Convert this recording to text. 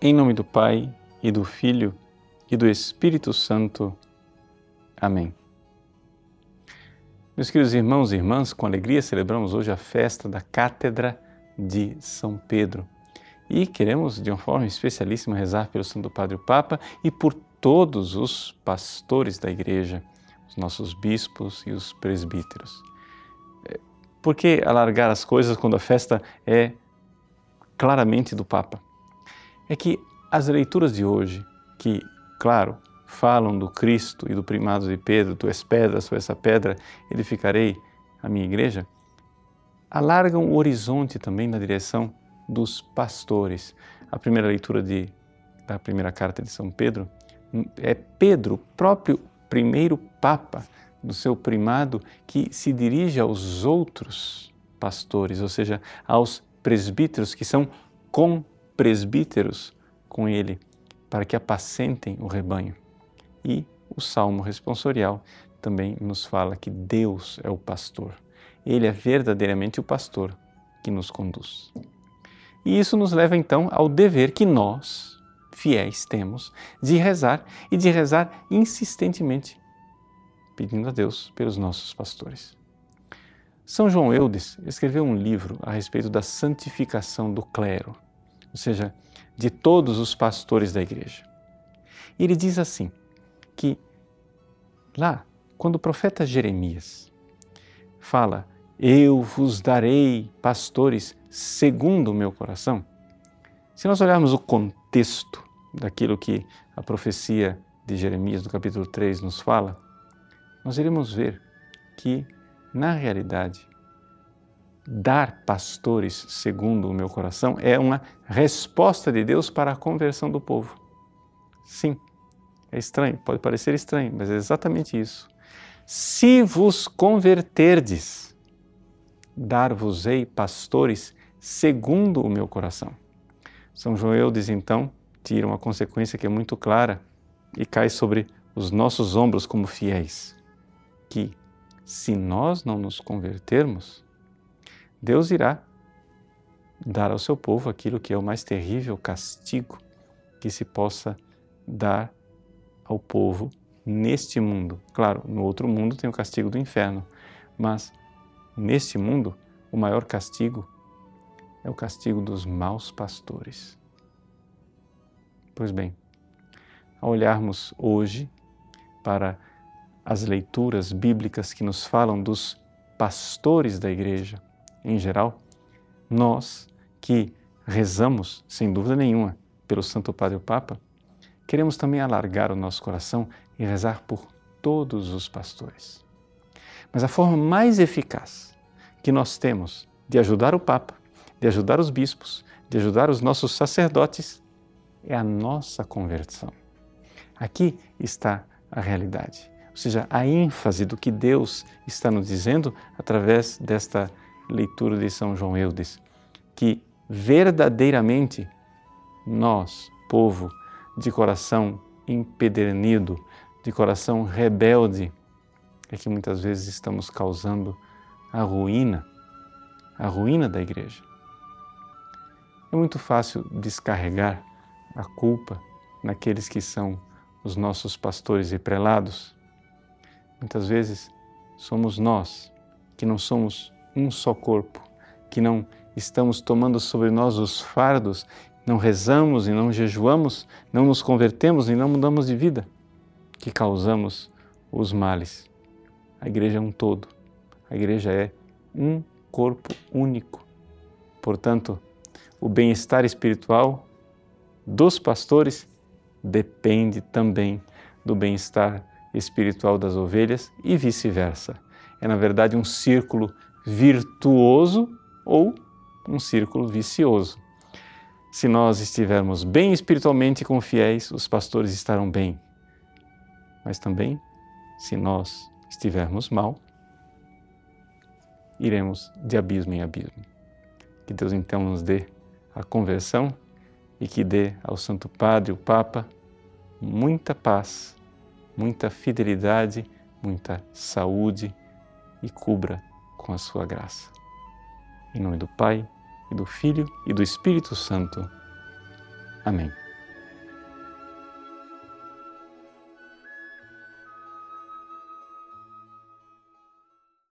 Em nome do Pai e do Filho e do Espírito Santo. Amém. Meus queridos irmãos e irmãs, com alegria celebramos hoje a festa da Cátedra de São Pedro. E queremos, de uma forma especialíssima, rezar pelo Santo Padre o Papa e por todos os pastores da Igreja, os nossos bispos e os presbíteros. É, por que alargar as coisas quando a festa é claramente do Papa? É que as leituras de hoje, que, claro, falam do Cristo e do primado de Pedro, tu és pedra, sou essa pedra, edificarei a minha igreja, alargam o horizonte também na direção dos pastores. A primeira leitura de, da primeira carta de São Pedro é Pedro, próprio primeiro Papa do seu primado, que se dirige aos outros pastores, ou seja, aos presbíteros que são com-presbíteros com ele, para que apacentem o rebanho. E o Salmo responsorial também nos fala que Deus é o pastor. Ele é verdadeiramente o pastor que nos conduz. E isso nos leva então ao dever que nós, fiéis, temos de rezar e de rezar insistentemente, pedindo a Deus pelos nossos pastores. São João Eudes escreveu um livro a respeito da santificação do clero, ou seja, de todos os pastores da igreja. E ele diz assim: que lá, quando o profeta Jeremias fala, Eu vos darei pastores segundo o meu coração, se nós olharmos o contexto daquilo que a profecia de Jeremias, do capítulo 3, nos fala, nós iremos ver que, na realidade, dar pastores segundo o meu coração é uma resposta de Deus para a conversão do povo. Sim, é estranho, pode parecer estranho, mas é exatamente isso. Se vos converterdes, dar-vos-ei pastores segundo o meu coração. São João diz então, tira uma consequência que é muito clara e cai sobre os nossos ombros como fiéis, que se nós não nos convertermos, Deus irá dar ao seu povo aquilo que é o mais terrível castigo que se possa dar ao povo neste mundo. Claro, no outro mundo tem o castigo do inferno, mas neste mundo o maior castigo é o castigo dos maus pastores. Pois bem, ao olharmos hoje para as leituras bíblicas que nos falam dos pastores da igreja em geral, nós que rezamos, sem dúvida nenhuma, pelo Santo Padre o Papa, queremos também alargar o nosso coração e rezar por todos os pastores. Mas a forma mais eficaz que nós temos de ajudar o Papa, de ajudar os bispos, de ajudar os nossos sacerdotes, é a nossa conversão. Aqui está a realidade, ou seja, a ênfase do que Deus está nos dizendo através desta leitura de São João Eudes, que verdadeiramente nós, povo de coração empedernido, de coração rebelde, é que muitas vezes estamos causando a ruína, a ruína da igreja. É muito fácil descarregar a culpa naqueles que são os nossos pastores e prelados. Muitas vezes somos nós que não somos um só corpo, que não estamos tomando sobre nós os fardos não rezamos e não jejuamos, não nos convertemos e não mudamos de vida, que causamos os males. A igreja é um todo. A igreja é um corpo único. Portanto, o bem-estar espiritual dos pastores depende também do bem-estar espiritual das ovelhas e vice-versa. É, na verdade, um círculo virtuoso ou um círculo vicioso. Se nós estivermos bem espiritualmente com fiéis, os pastores estarão bem. Mas também, se nós estivermos mal, iremos de abismo em abismo. Que Deus então nos dê a conversão e que dê ao Santo Padre, o Papa, muita paz, muita fidelidade, muita saúde e cubra com a sua graça. Em nome do Pai, e do Filho e do Espírito Santo. Amém.